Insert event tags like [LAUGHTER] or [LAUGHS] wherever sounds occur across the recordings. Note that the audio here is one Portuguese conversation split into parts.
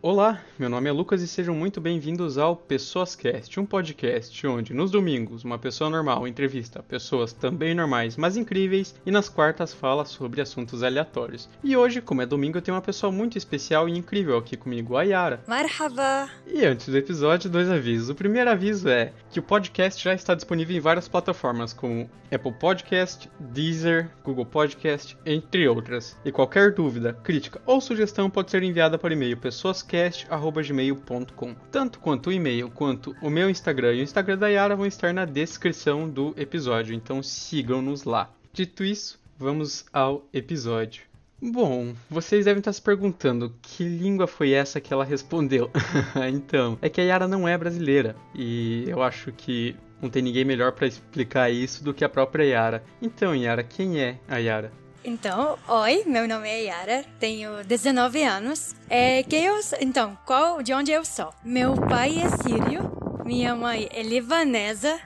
Olá, meu nome é Lucas e sejam muito bem-vindos ao Pessoas Cast, um podcast onde nos domingos uma pessoa normal entrevista pessoas também normais, mas incríveis, e nas quartas fala sobre assuntos aleatórios. E hoje, como é domingo, eu tenho uma pessoa muito especial e incrível aqui comigo, a Yara. Marhaba! E antes do episódio, dois avisos. O primeiro aviso é que o podcast já está disponível em várias plataformas, como Apple Podcast, Deezer, Google Podcast, entre outras. E qualquer dúvida, crítica ou sugestão pode ser enviada por e-mail pessoas podcast.gmail.com. Tanto quanto o e-mail quanto o meu Instagram e o Instagram da Yara vão estar na descrição do episódio, então sigam-nos lá. Dito isso, vamos ao episódio. Bom, vocês devem estar se perguntando que língua foi essa que ela respondeu. [LAUGHS] então, é que a Yara não é brasileira e eu acho que não tem ninguém melhor para explicar isso do que a própria Yara. Então, Yara, quem é a Yara? Então, oi, meu nome é Yara, tenho 19 anos. É, que eu, então, qual, de onde eu sou? Meu pai é sírio, minha mãe é libanesa.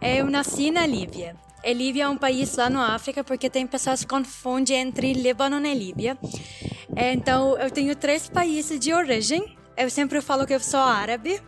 Eu nasci na Líbia. E Líbia é um país lá na África porque tem pessoas que confundem entre Líbano e Líbia. É, então, eu tenho três países de origem. Eu sempre falo que eu sou árabe,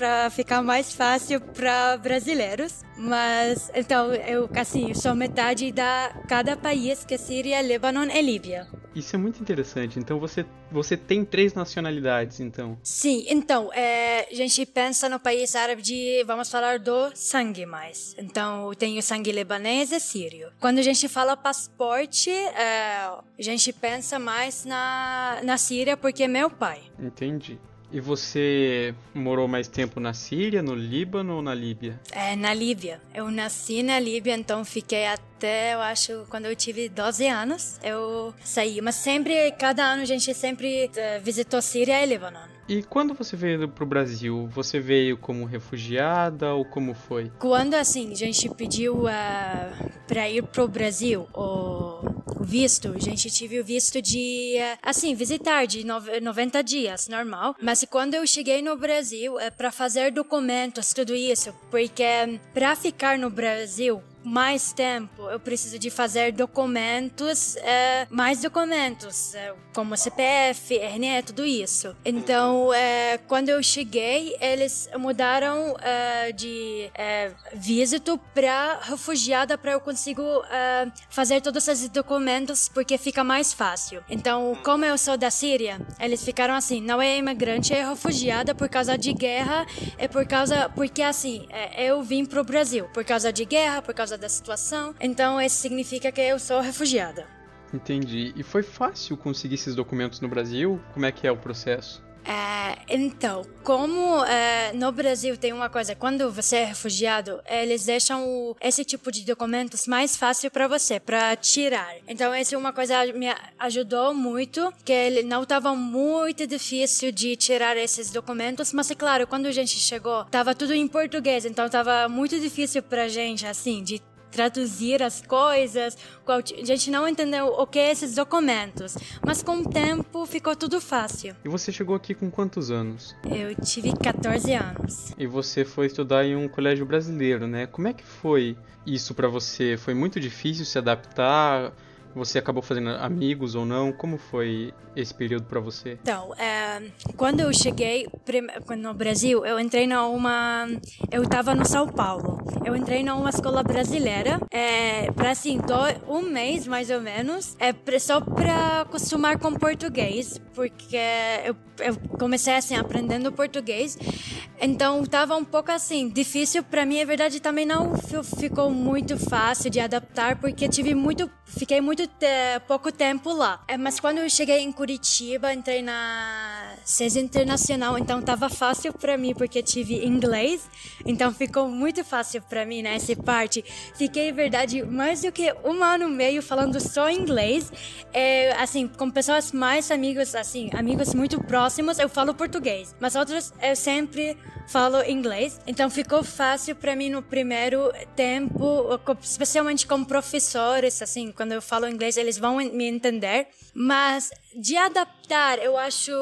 para ficar mais fácil para brasileiros. Mas então eu assim sou metade da cada país que é Síria, Líbano e Líbia. Isso é muito interessante. Então você você tem três nacionalidades, então? Sim. Então é, a gente pensa no país árabe de vamos falar do sangue mais. Então tem o sangue libanês e sírio. Quando a gente fala passaporte, é, a gente pensa mais na na Síria porque é meu pai. Entendi. E você morou mais tempo na Síria, no Líbano ou na Líbia? É, na Líbia. Eu nasci na Líbia, então fiquei até, eu acho, quando eu tive 12 anos, eu saí. Mas sempre, cada ano a gente sempre uh, visitou Síria e Líbano. E quando você veio para o Brasil, você veio como refugiada ou como foi? Quando assim a gente pediu uh, para ir para o Brasil, o, o, visto, a gente tive o visto de uh, assim visitar de 90 dias, normal. Mas quando eu cheguei no Brasil, é para fazer documentos, tudo isso, porque para ficar no Brasil mais tempo, eu preciso de fazer documentos, é, mais documentos, é, como CPF, RNE, tudo isso. Então, é, quando eu cheguei, eles mudaram é, de é, visto para refugiada para eu consigo é, fazer todos esses documentos porque fica mais fácil. Então, como eu sou da Síria, eles ficaram assim, não é imigrante, é refugiada por causa de guerra, é por causa porque assim, eu vim pro Brasil por causa de guerra, por causa causa da situação. Então, isso significa que eu sou refugiada. Entendi. E foi fácil conseguir esses documentos no Brasil? Como é que é o processo? É, então, como é, no Brasil tem uma coisa, quando você é refugiado, eles deixam o, esse tipo de documentos mais fácil para você, para tirar. Então, essa é uma coisa que me ajudou muito, que ele não estava muito difícil de tirar esses documentos, mas é claro, quando a gente chegou, tava tudo em português, então tava muito difícil pra gente, assim, de traduzir as coisas, a gente não entendeu o que é esses documentos, mas com o tempo ficou tudo fácil. E você chegou aqui com quantos anos? Eu tive 14 anos. E você foi estudar em um colégio brasileiro, né? Como é que foi isso para você? Foi muito difícil se adaptar? Você acabou fazendo amigos ou não? Como foi esse período para você? Então, é, quando eu cheguei no Brasil, eu entrei numa. Eu estava no São Paulo. Eu entrei numa escola brasileira, é, para assim, um mês mais ou menos, é, só para acostumar com português, porque eu, eu comecei assim, aprendendo português. Então, estava um pouco assim, difícil para mim. A verdade também não ficou muito fácil de adaptar, porque tive muito. Fiquei muito te pouco tempo lá. É, mas quando eu cheguei em Curitiba, entrei na CES Internacional, então tava fácil para mim porque tive inglês, então ficou muito fácil para mim nessa né, parte. Fiquei, verdade, mais do que um ano e meio falando só inglês, é, assim, com pessoas mais amigos, assim, amigos muito próximos, eu falo português, mas outros eu sempre falo inglês, então ficou fácil para mim no primeiro tempo, especialmente com professores, assim, quando eu falo inglês, eles vão me entender. Mas de adaptar, eu acho,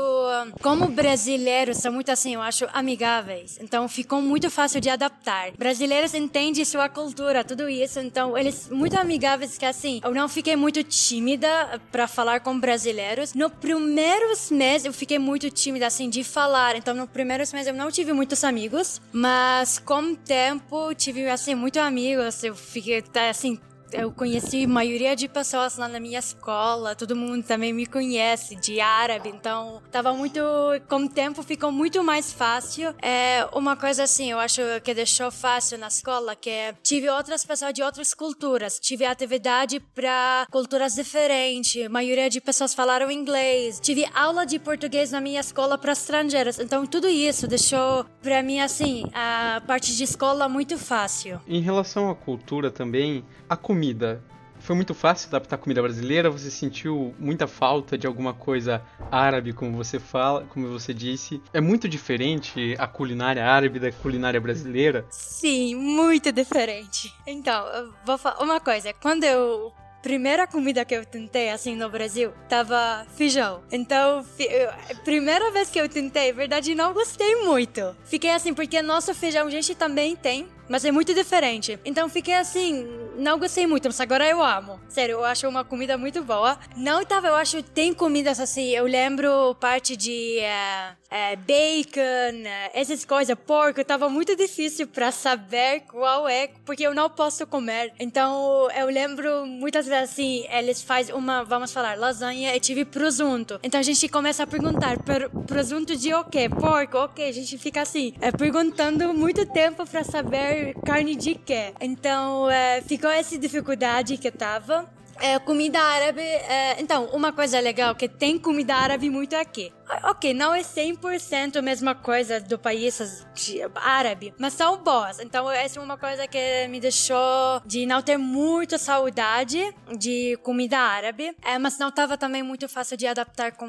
como brasileiros são muito assim, eu acho amigáveis. Então ficou muito fácil de adaptar. Brasileiros entendem sua cultura, tudo isso. Então eles muito amigáveis que assim, eu não fiquei muito tímida para falar com brasileiros. No primeiros meses eu fiquei muito tímida assim de falar. Então no primeiros meses eu não tive muitos amigos, mas com o tempo tive assim muito amigos. Eu fiquei assim eu conheci a maioria de pessoas lá na minha escola, todo mundo também me conhece de árabe, então tava muito. Com o tempo ficou muito mais fácil. É uma coisa assim, eu acho que deixou fácil na escola, que tive outras pessoas de outras culturas, tive atividade para culturas diferentes, a maioria de pessoas falaram inglês, tive aula de português na minha escola para estrangeiros, então tudo isso deixou para mim assim a parte de escola muito fácil. Em relação à cultura também, a comida comida. Foi muito fácil adaptar comida brasileira? Você sentiu muita falta de alguma coisa árabe, como você fala, como você disse? É muito diferente a culinária árabe da culinária brasileira? Sim, muito diferente. Então, eu vou falar uma coisa. Quando eu primeira comida que eu tentei assim no Brasil tava feijão. Então, primeira vez que eu tentei, verdade, não gostei muito. Fiquei assim, porque nosso feijão a gente também tem, mas é muito diferente. Então fiquei assim, não gostei muito, mas agora eu amo. Sério, eu acho uma comida muito boa. Não tava, eu acho, tem comidas assim, eu lembro parte de é, é, bacon, é, essas coisas, porco, tava muito difícil para saber qual é, porque eu não posso comer. Então eu lembro muitas vezes assim, eles fazem uma, vamos falar, lasanha e tive presunto. Então a gente começa a perguntar, presunto de o quê? Porco, ok. A gente fica assim, é, perguntando muito tempo para saber carne de quê. Então, é, ficou essa dificuldade que tava. É, comida árabe, é, então, uma coisa legal que tem comida árabe muito aqui. Ok, não é 100% a mesma coisa do país árabe, mas são boas. Então, essa é uma coisa que me deixou de não ter muita saudade de comida árabe, é, mas não estava também muito fácil de adaptar com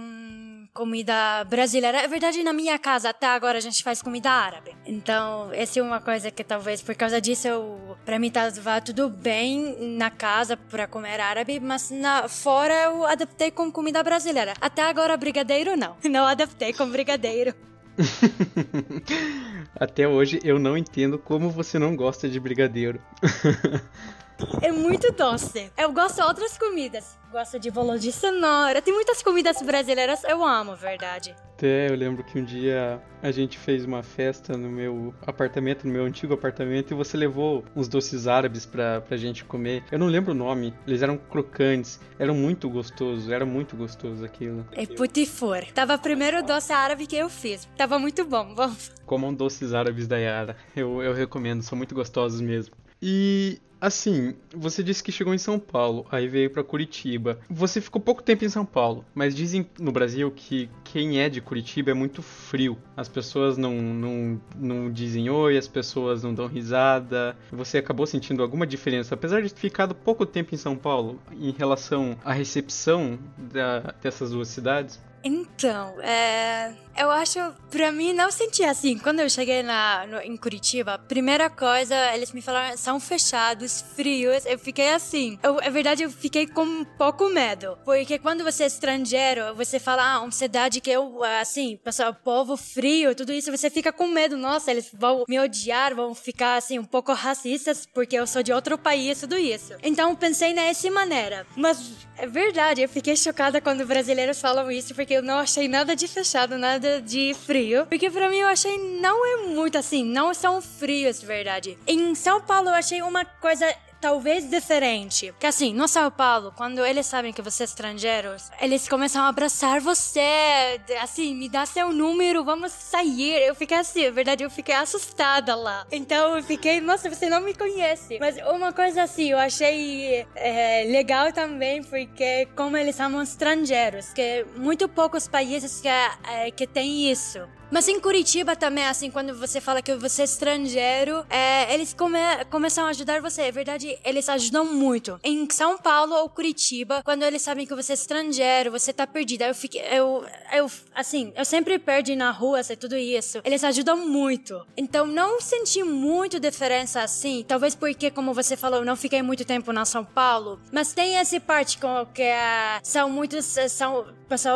comida brasileira. É verdade, na minha casa até agora a gente faz comida árabe. Então, essa é uma coisa que talvez por causa disso eu, pra mim tava tudo bem na casa para comer árabe, mas na, fora eu adaptei com comida brasileira. Até agora brigadeiro não. [LAUGHS] Não adaptei com brigadeiro. [LAUGHS] Até hoje eu não entendo como você não gosta de brigadeiro. [LAUGHS] É muito doce. Eu gosto de outras comidas. Gosto de bolo de cenoura. Tem muitas comidas brasileiras eu amo, verdade. Até eu lembro que um dia a gente fez uma festa no meu apartamento, no meu antigo apartamento, e você levou uns doces árabes pra, pra gente comer. Eu não lembro o nome, eles eram crocantes, eram muito gostosos, era muito gostoso aquilo. É putifur. Tava o primeiro doce árabe que eu fiz. Tava muito bom, vamos. Comam doces árabes da Yara. Eu, eu recomendo, são muito gostosos mesmo. E Assim, você disse que chegou em São Paulo, aí veio para Curitiba. Você ficou pouco tempo em São Paulo, mas dizem no Brasil que quem é de Curitiba é muito frio. As pessoas não, não, não dizem oi, as pessoas não dão risada. Você acabou sentindo alguma diferença, apesar de ter ficado pouco tempo em São Paulo, em relação à recepção da, dessas duas cidades? Então, é, eu acho, pra mim, não senti assim. Quando eu cheguei na, no, em Curitiba, primeira coisa, eles me falaram, são fechados, frios. Eu fiquei assim. Eu, é verdade, eu fiquei com um pouco medo. Porque quando você é estrangeiro, você fala, ah, uma cidade que eu, assim, pessoal, povo frio, tudo isso, você fica com medo. Nossa, eles vão me odiar, vão ficar, assim, um pouco racistas, porque eu sou de outro país, tudo isso. Então, pensei nessa maneira. Mas, é verdade, eu fiquei chocada quando brasileiros falam isso, porque eu não achei nada de fechado, nada de frio. Porque para mim eu achei não é muito assim, não são frios de verdade. Em São Paulo eu achei uma coisa talvez diferente. Que assim, no São Paulo, quando eles sabem que você é estrangeiro, eles começam a abraçar você, assim, me dá seu número, vamos sair. Eu fiquei assim, na verdade, eu fiquei assustada lá. Então eu fiquei, nossa, você não me conhece. Mas uma coisa assim, eu achei é, legal também, porque como eles são estrangeiros, que muito poucos países que, é, que tem isso. Mas em Curitiba também, assim, quando você fala que você é estrangeiro, é, eles come, começam a ajudar você. É verdade, eles ajudam muito. Em São Paulo ou Curitiba, quando eles sabem que você é estrangeiro, você tá perdida. Eu fiquei. Eu, eu, assim, eu sempre perdi na rua, sei tudo isso. Eles ajudam muito. Então não senti muito diferença assim. Talvez porque, como você falou, não fiquei muito tempo na São Paulo. Mas tem essa parte com que uh, são muitos. São,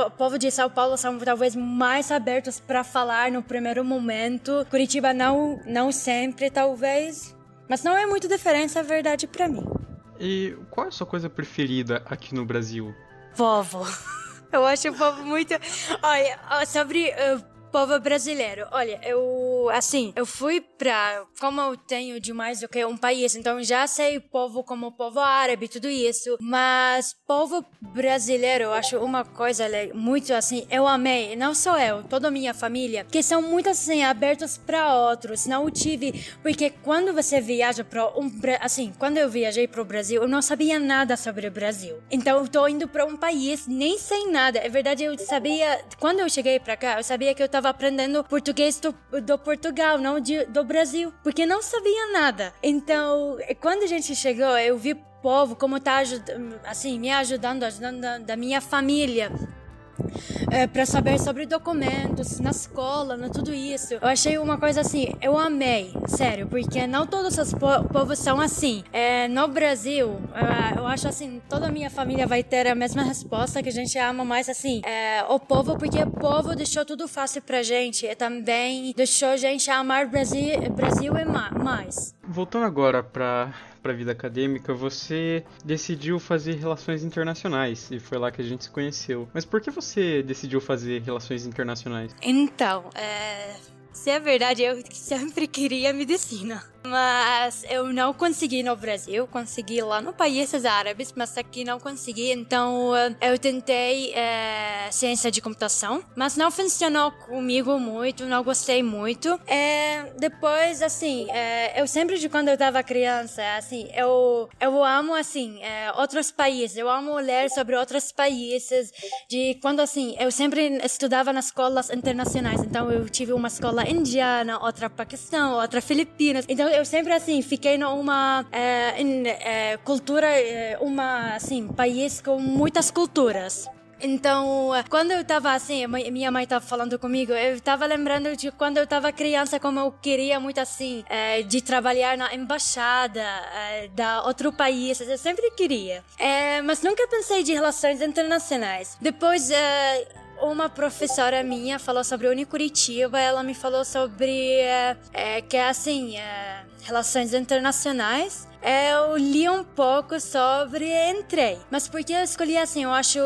o povo de São Paulo são talvez mais abertos para falar no primeiro momento. Curitiba não, não sempre, talvez. Mas não é muito diferença, é verdade, para mim. E qual é a sua coisa preferida aqui no Brasil? Povo. [LAUGHS] Eu acho o povo muito. Olha, sobre uh, povo brasileiro. Olha, eu, assim, eu fui pra. Como eu tenho de mais do que um país, então já sei povo como povo árabe, tudo isso. Mas povo brasileiro, eu acho uma coisa muito assim, eu amei, não só eu, toda a minha família, que são muito assim, abertos para outros. Não tive. Porque quando você viaja pra um. Assim, quando eu viajei pro Brasil, eu não sabia nada sobre o Brasil. Então eu tô indo pra um país, nem sei nada. É verdade, eu sabia. Quando eu cheguei pra cá, eu sabia que eu tava estava aprendendo português do, do Portugal, não de, do Brasil, porque não sabia nada. Então, quando a gente chegou, eu vi povo como tá assim, me ajudando, ajudando da, da minha família é, para saber sobre documentos na escola, na tudo isso. Eu achei uma coisa assim, eu amei, sério, porque não todos os po povos são assim. É, no Brasil, é, eu acho assim, toda a minha família vai ter a mesma resposta que a gente ama mais assim, é, o povo, porque o povo deixou tudo fácil pra gente e também deixou a gente amar Brasil, Brasil e mais. Voltando agora para a vida acadêmica, você decidiu fazer relações internacionais e foi lá que a gente se conheceu. Mas por que você decidiu fazer relações internacionais? Então, é se é verdade, eu sempre queria medicina. Mas eu não consegui no Brasil, consegui lá no países árabes, mas aqui não consegui. Então eh, eu tentei é, ciência de computação, mas não funcionou comigo muito, não gostei muito. É, depois, assim, é, eu sempre de quando eu estava criança, assim, eu eu amo assim outros países, eu amo ler sobre outros países. De quando assim, eu sempre estudava nas escolas internacionais, então eu tive uma escola indiana, outra Paquistão, outra Filipinas. Então eu sempre assim fiquei numa é, em, é, cultura, é, uma assim país com muitas culturas. Então, quando eu tava assim, minha mãe tava falando comigo, eu tava lembrando de quando eu tava criança, como eu queria muito assim, é, de trabalhar na embaixada é, da outro país. Eu sempre queria. É, mas nunca pensei de relações internacionais. Depois, uma professora minha falou sobre Unicuritiba, ela me falou sobre é, é, que é assim, é, relações internacionais. Eu li um pouco sobre entrei. Mas por que eu escolhi assim? Eu acho.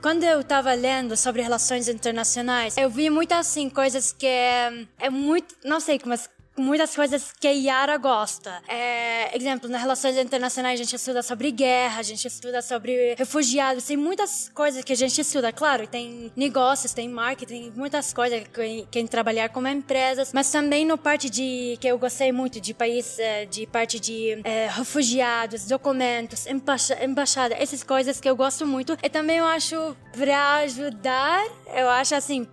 Quando eu tava lendo sobre relações internacionais, eu vi muitas assim coisas que é, é muito. Não sei, mas muitas coisas que a Yara gosta. É, exemplo, nas relações internacionais a gente estuda sobre guerra, a gente estuda sobre refugiados, tem muitas coisas que a gente estuda, claro, tem negócios, tem marketing, muitas coisas que quem trabalhar como empresas, mas também no parte de que eu gostei muito de país, é, de parte de é, refugiados, documentos, embaixa, embaixada, essas coisas que eu gosto muito. E também eu acho para ajudar, eu acho assim,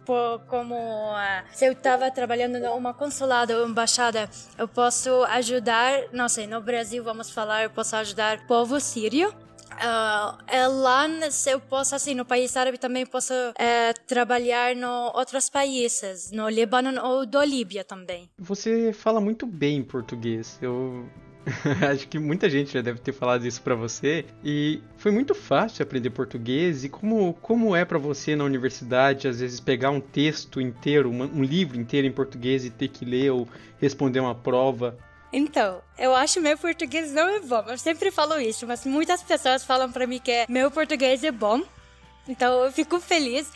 como uh, se eu tava trabalhando numa consulado ou embaixada eu posso ajudar, não sei, no Brasil vamos falar, eu posso ajudar o povo sírio. Uh, é lá, se eu posso, assim, no país árabe também posso é, trabalhar em outros países, no Líbano ou do Líbia também. Você fala muito bem português. Eu [LAUGHS] Acho que muita gente já deve ter falado isso para você. E foi muito fácil aprender português. E como, como é para você na universidade, às vezes, pegar um texto inteiro, um, livro inteiro em português e ter que ler ou responder uma prova? Então, eu acho meu português não é bom. Eu sempre falo isso, mas muitas pessoas falam para mim que meu português é bom. Então eu fico feliz.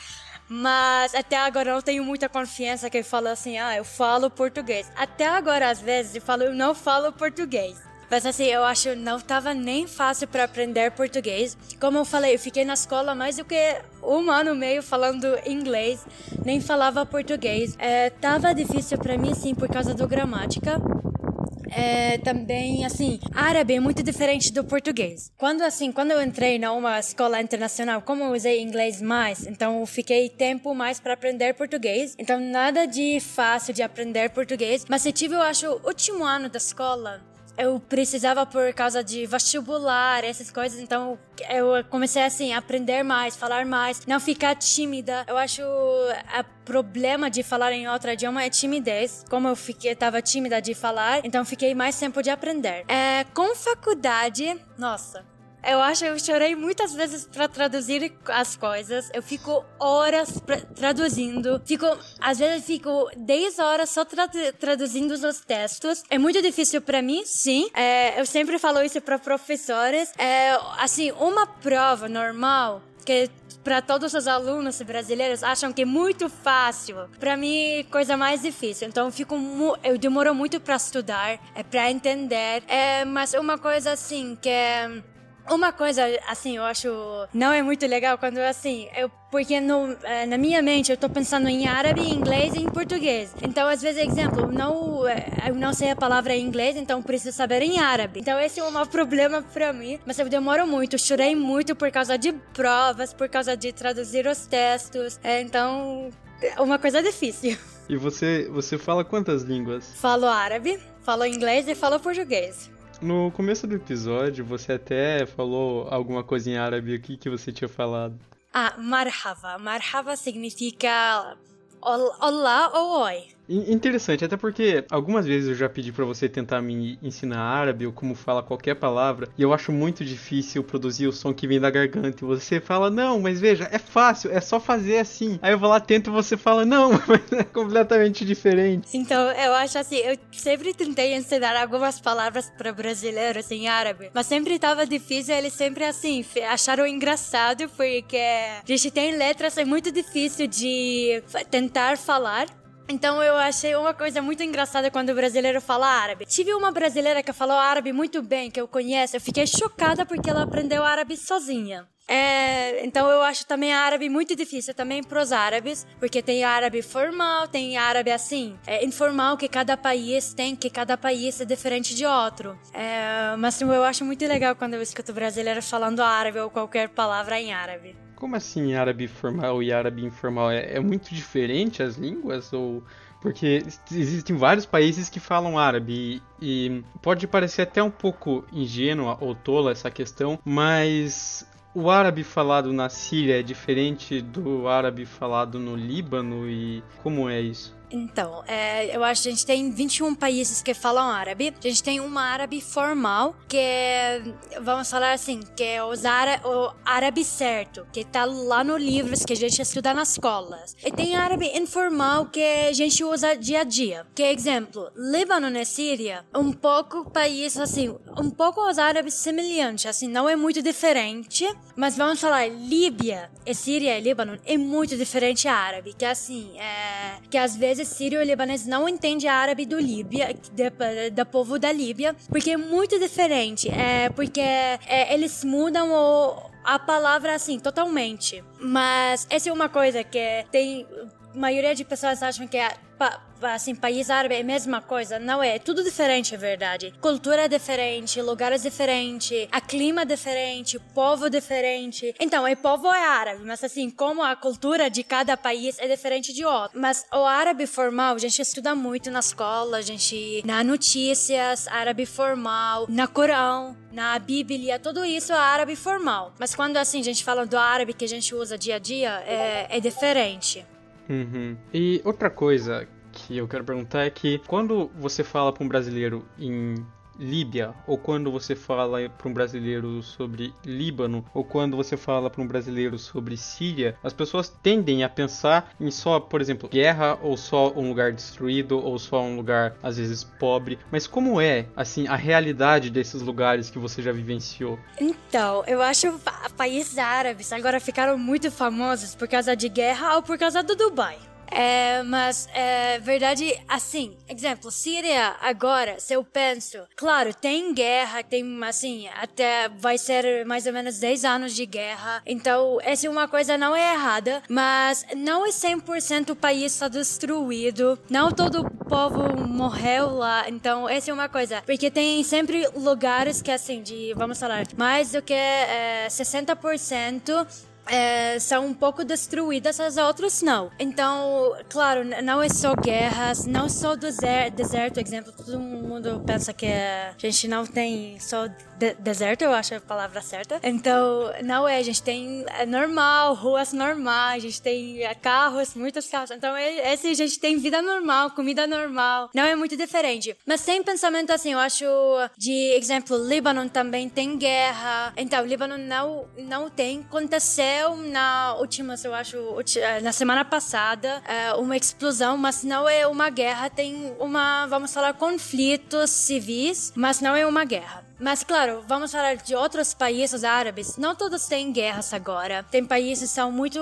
Mas até agora eu não tenho muita confiança que eu falo assim, ah, eu falo português. Até agora, às vezes, eu falo, eu não falo português. Mas assim, eu acho não tava nem fácil para aprender português. Como eu falei, eu fiquei na escola mais do que um ano e meio falando inglês, nem falava português. É, tava difícil para mim, sim, por causa do gramática. É, também, assim, árabe é muito diferente do português. Quando, assim, quando eu entrei numa escola internacional, como eu usei inglês mais, então eu fiquei tempo mais para aprender português. Então, nada de fácil de aprender português. Mas eu tive, eu acho, o último ano da escola eu precisava por causa de vestibular, essas coisas, então eu comecei assim a aprender mais, falar mais, não ficar tímida. Eu acho o problema de falar em outro idioma é timidez. Como eu fiquei tava tímida de falar, então fiquei mais tempo de aprender. É, com faculdade, nossa, eu acho eu chorei muitas vezes para traduzir as coisas. Eu fico horas traduzindo. Fico, às vezes fico 10 horas só tra traduzindo os textos. É muito difícil para mim, sim. É, eu sempre falo isso para professores. É, assim, uma prova normal que para todos os alunos brasileiros acham que é muito fácil. Para mim, coisa mais difícil. Então, eu fico eu demoro muito para estudar, é para entender. É, mas uma coisa assim que é uma coisa, assim, eu acho não é muito legal quando, assim, eu, porque no, eh, na minha mente eu tô pensando em árabe, em inglês e em português. Então, às vezes, exemplo, não, eh, eu não sei a palavra em inglês, então preciso saber em árabe. Então, esse é um [LAUGHS] problema pra mim, mas eu demoro muito, chorei muito por causa de provas, por causa de traduzir os textos. É, então, é uma coisa difícil. E você, você fala quantas línguas? Falo árabe, falo inglês e falo português. No começo do episódio, você até falou alguma coisa em árabe aqui que você tinha falado. Ah, marhava. Marhava significa olá ou oi. Interessante, até porque algumas vezes eu já pedi para você tentar me ensinar árabe ou como fala qualquer palavra, e eu acho muito difícil produzir o som que vem da garganta. E você fala, não, mas veja, é fácil, é só fazer assim. Aí eu vou lá, tento e você fala, não, [LAUGHS] mas é completamente diferente. Então, eu acho assim, eu sempre tentei ensinar algumas palavras para brasileiros em árabe, mas sempre tava difícil, eles sempre assim, acharam engraçado, porque a gente tem letras, é muito difícil de tentar falar. Então eu achei uma coisa muito engraçada quando o brasileiro fala árabe. Tive uma brasileira que falou árabe muito bem, que eu conheço. Eu fiquei chocada porque ela aprendeu árabe sozinha. É, então eu acho também árabe muito difícil também para os árabes, porque tem árabe formal, tem árabe assim, é, informal que cada país tem, que cada país é diferente de outro. É, mas eu acho muito legal quando eu escuto brasileiros falando árabe ou qualquer palavra em árabe. Como assim árabe formal e árabe informal? É, é muito diferente as línguas? Ou porque existem vários países que falam árabe e, e pode parecer até um pouco ingênua ou tola essa questão, mas o árabe falado na Síria é diferente do árabe falado no Líbano e como é isso? Então, é, eu acho que a gente tem 21 países que falam árabe. A gente tem uma árabe formal, que é, vamos falar assim, que é o árabe certo, que tá lá no livros que a gente estuda nas escolas. E tem árabe informal, que a gente usa dia a dia. Que, exemplo, Líbano e Síria, um pouco país, assim, um pouco os árabes semelhantes, assim, não é muito diferente. Mas vamos falar, Líbia e Síria e Líbano é muito diferente árabe, que assim, é, que às vezes vezes sírio e libanês não entende árabe do Líbia, da povo da Líbia, porque é muito diferente. É porque é, eles mudam o, a palavra assim totalmente. Mas essa é uma coisa que tem maioria de pessoas acham que é assim, país árabe é a mesma coisa. Não é, é tudo diferente, é verdade. Cultura é diferente, lugares diferentes, a clima é diferente, povo diferente. Então, o povo é árabe, mas assim, como a cultura de cada país é diferente de outro. Mas o árabe formal, a gente estuda muito na escola, a gente na notícias, árabe formal, na Corão, na Bíblia, tudo isso é árabe formal. Mas quando assim a gente fala do árabe que a gente usa dia a dia, é, é diferente. Uhum. E outra coisa que eu quero perguntar é que quando você fala para um brasileiro em Líbia, ou quando você fala para um brasileiro sobre Líbano, ou quando você fala para um brasileiro sobre Síria, as pessoas tendem a pensar em só, por exemplo, guerra, ou só um lugar destruído, ou só um lugar às vezes pobre. Mas como é, assim, a realidade desses lugares que você já vivenciou? Então, eu acho países árabes agora ficaram muito famosos por causa de guerra ou por causa do Dubai. É, mas é verdade, assim, exemplo, Síria agora, se eu penso, claro, tem guerra, tem assim, até vai ser mais ou menos 10 anos de guerra. Então, essa é uma coisa não é errada, mas não é 100% o país está destruído. Não todo o povo morreu lá. Então, essa é uma coisa, porque tem sempre lugares que assim, de, vamos falar, mais do que é, 60% é, são um pouco destruídas, as outras não. Então, claro, não é só guerras, não só deserto, deserto exemplo, todo mundo pensa que a gente não tem só de deserto, eu acho a palavra certa. Então, não é, a gente tem é normal, ruas normais, a gente tem é, carros, muitos carros. Então, é, esse a gente tem vida normal, comida normal. Não é muito diferente. Mas tem pensamento assim, eu acho, de exemplo, Líbano também tem guerra. Então, Líbano não, não tem. Aconteceu na última, eu acho, eh, na semana passada, uma explosão, mas não é uma guerra, tem uma, vamos falar, conflitos civis, mas não é uma guerra. Mas claro, vamos falar de outros países árabes. Não todos têm guerras agora. Tem países que são muito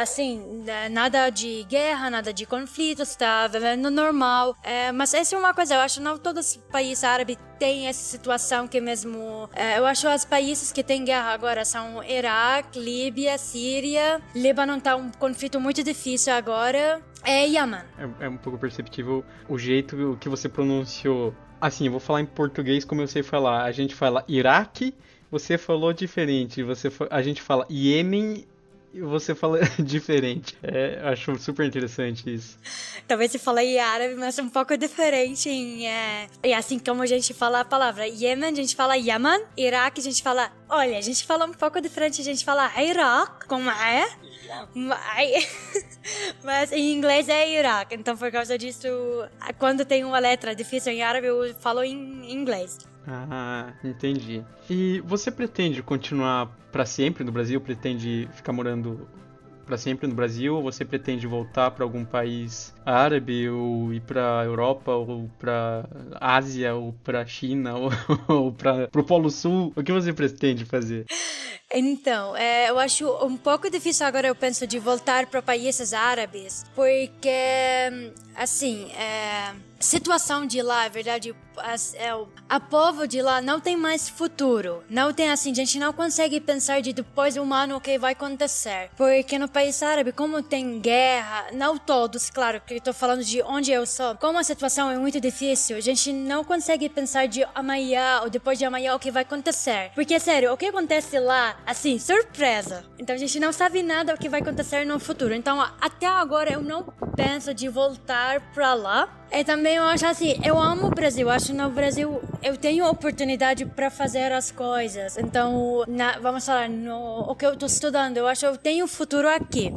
assim, né, nada de guerra, nada de conflitos, está vivendo normal. É, mas essa é uma coisa, eu acho não todos os países árabes têm essa situação que mesmo. É, eu acho os países que têm guerra agora são Iraque, Líbia, Síria. Líbano está um conflito muito difícil agora. É Yaman. É, é um pouco perceptível o jeito que você pronunciou Assim, eu vou falar em português como eu sei falar. A gente fala Iraque, você falou diferente. Você, a gente fala Iêmen e você fala [LAUGHS] diferente. É, acho super interessante isso. Talvez você fale em árabe, mas é um pouco diferente. Em, é... E assim como a gente fala a palavra Yemen, a gente fala Yaman. Iraque, a gente fala. Olha, a gente fala um pouco diferente. A gente fala Iraq, como é. [LAUGHS] Mas em inglês é Iraque, então por causa disso, quando tem uma letra difícil em árabe, eu falo em inglês. Ah, entendi. E você pretende continuar para sempre no Brasil? Pretende ficar morando para sempre no Brasil? Ou você pretende voltar para algum país árabe ou ir para Europa ou para Ásia ou para China [LAUGHS] ou, ou para o Polo Sul? O que você pretende fazer? [LAUGHS] Então, é, eu acho um pouco difícil agora, eu penso, de voltar para países árabes, porque, assim, é, situação de lá, é verdade, as, é, a povo de lá não tem mais futuro. Não tem assim, a gente não consegue pensar de depois de um ano o que vai acontecer. Porque no país árabe, como tem guerra, não todos, claro, que estou falando de onde eu sou, como a situação é muito difícil, a gente não consegue pensar de amanhã ou depois de amanhã o que vai acontecer. Porque, sério, o que acontece lá, assim, surpresa. Então a gente não sabe nada o que vai acontecer no futuro. Então, até agora eu não penso de voltar pra lá. E também eu acho assim, eu amo o Brasil. Acho que no Brasil eu tenho oportunidade para fazer as coisas. Então, na, vamos falar, no, o que eu estou estudando, eu acho que eu tenho futuro aqui.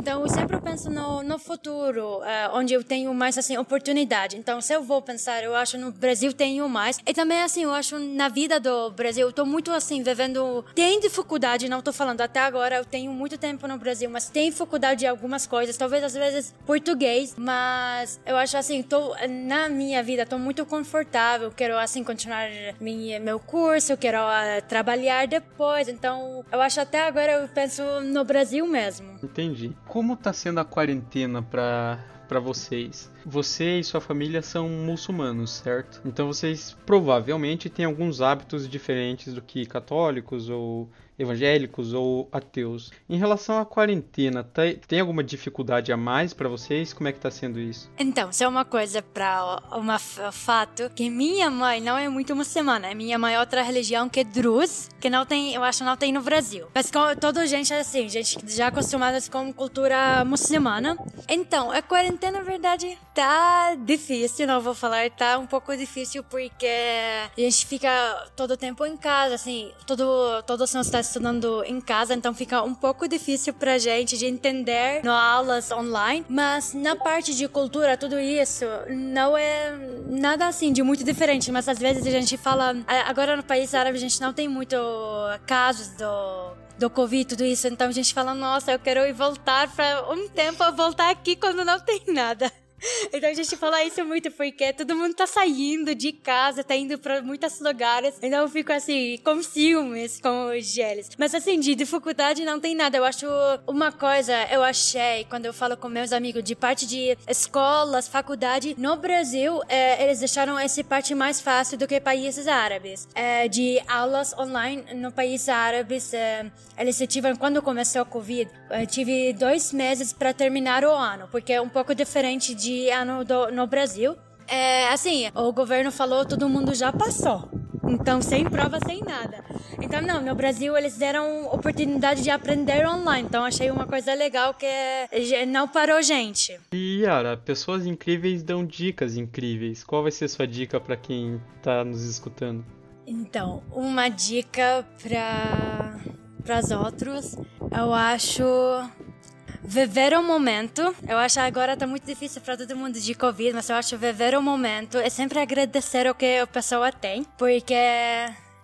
Então, eu sempre penso no, no futuro, uh, onde eu tenho mais, assim, oportunidade. Então, se eu vou pensar, eu acho no Brasil tenho mais. E também, assim, eu acho na vida do Brasil, eu tô muito, assim, vivendo... Tem dificuldade, não tô falando até agora, eu tenho muito tempo no Brasil, mas tem dificuldade em algumas coisas. Talvez, às vezes, português, mas eu acho, assim, tô, na minha vida, tô muito confortável. Quero, assim, continuar minha, meu curso, quero uh, trabalhar depois. Então, eu acho até agora, eu penso no Brasil mesmo. Entendi como está sendo a quarentena para para vocês. Você e sua família são muçulmanos, certo? Então vocês provavelmente têm alguns hábitos diferentes do que católicos ou evangélicos ou ateus. Em relação à quarentena, tem alguma dificuldade a mais para vocês? Como é que tá sendo isso? Então, isso é uma coisa para um fato que minha mãe não é muito muçulmana. Minha mãe é outra religião que é Druz, que não tem, eu acho não tem no Brasil. Mas com, toda gente é assim, gente já acostumada com cultura muçulmana. Então, a quarentena, na verdade, tá difícil, não vou falar, tá um pouco difícil porque a gente fica todo o tempo em casa, assim, todo, todos nós estamos estudando em casa, então fica um pouco difícil pra gente de entender no aulas online, mas na parte de cultura, tudo isso não é nada assim de muito diferente, mas às vezes a gente fala, agora no país árabe a gente não tem muito casos do do Covid, tudo isso. Então a gente fala, nossa, eu quero ir voltar para um tempo, voltar aqui quando não tem nada. [LAUGHS] Então a gente fala isso muito porque todo mundo tá saindo de casa, tá indo pra muitos lugares. Então eu fico assim, com ciúmes com os geles. Mas assim, de dificuldade não tem nada. Eu acho uma coisa, eu achei, quando eu falo com meus amigos, de parte de escolas, faculdade, no Brasil, é, eles deixaram essa parte mais fácil do que países árabes. É, de aulas online no país árabes, é, eles tiveram, quando começou o Covid, tive dois meses para terminar o ano, porque é um pouco diferente de ano do, no Brasil. É, assim, o governo falou, todo mundo já passou. Então, sem prova, sem nada. Então, não, no Brasil eles deram oportunidade de aprender online. Então, achei uma coisa legal que não parou gente. E, Yara, pessoas incríveis dão dicas incríveis. Qual vai ser sua dica para quem tá nos escutando? Então, uma dica para para os outros, eu acho viver o momento. Eu acho agora tá muito difícil para todo mundo de Covid, mas eu acho viver o momento é sempre agradecer o que a pessoa tem, porque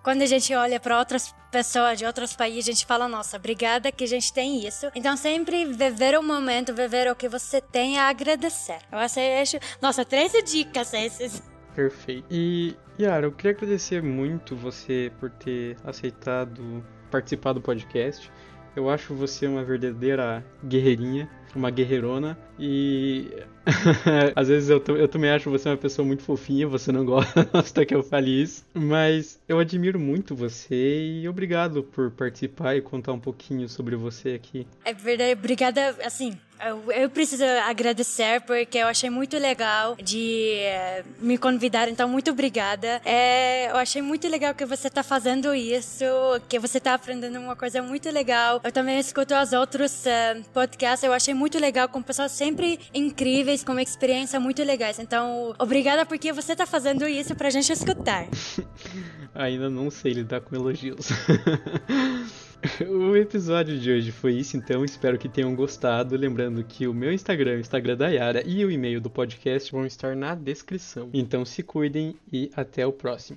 quando a gente olha para outras pessoas de outros países, a gente fala, nossa, obrigada que a gente tem isso. Então, sempre viver o momento, viver o que você tem, é agradecer. Eu acho, nossa, três dicas esses. Perfeito. E, Yara, eu queria agradecer muito você por ter aceitado participar do podcast. Eu acho você uma verdadeira guerreirinha, uma guerreirona. E [LAUGHS] às vezes eu, eu também acho você uma pessoa muito fofinha, você não [LAUGHS] gosta que eu fale isso. Mas eu admiro muito você e obrigado por participar e contar um pouquinho sobre você aqui. É verdade, obrigada, assim, eu, preciso agradecer porque eu achei muito legal de eh, me convidar, então muito obrigada. É, eu achei muito legal que você está fazendo isso, que você está aprendendo uma coisa muito legal. Eu também escuto os outros uh, podcasts, eu achei muito legal com pessoas sempre incríveis, com uma experiência muito legais. Então, obrigada porque você está fazendo isso para a gente escutar. [LAUGHS] Ainda não sei lidar com elogios. [LAUGHS] [LAUGHS] o episódio de hoje foi isso, então espero que tenham gostado. Lembrando que o meu Instagram, o Instagram da Yara e o e-mail do podcast vão estar na descrição. Então se cuidem e até o próximo.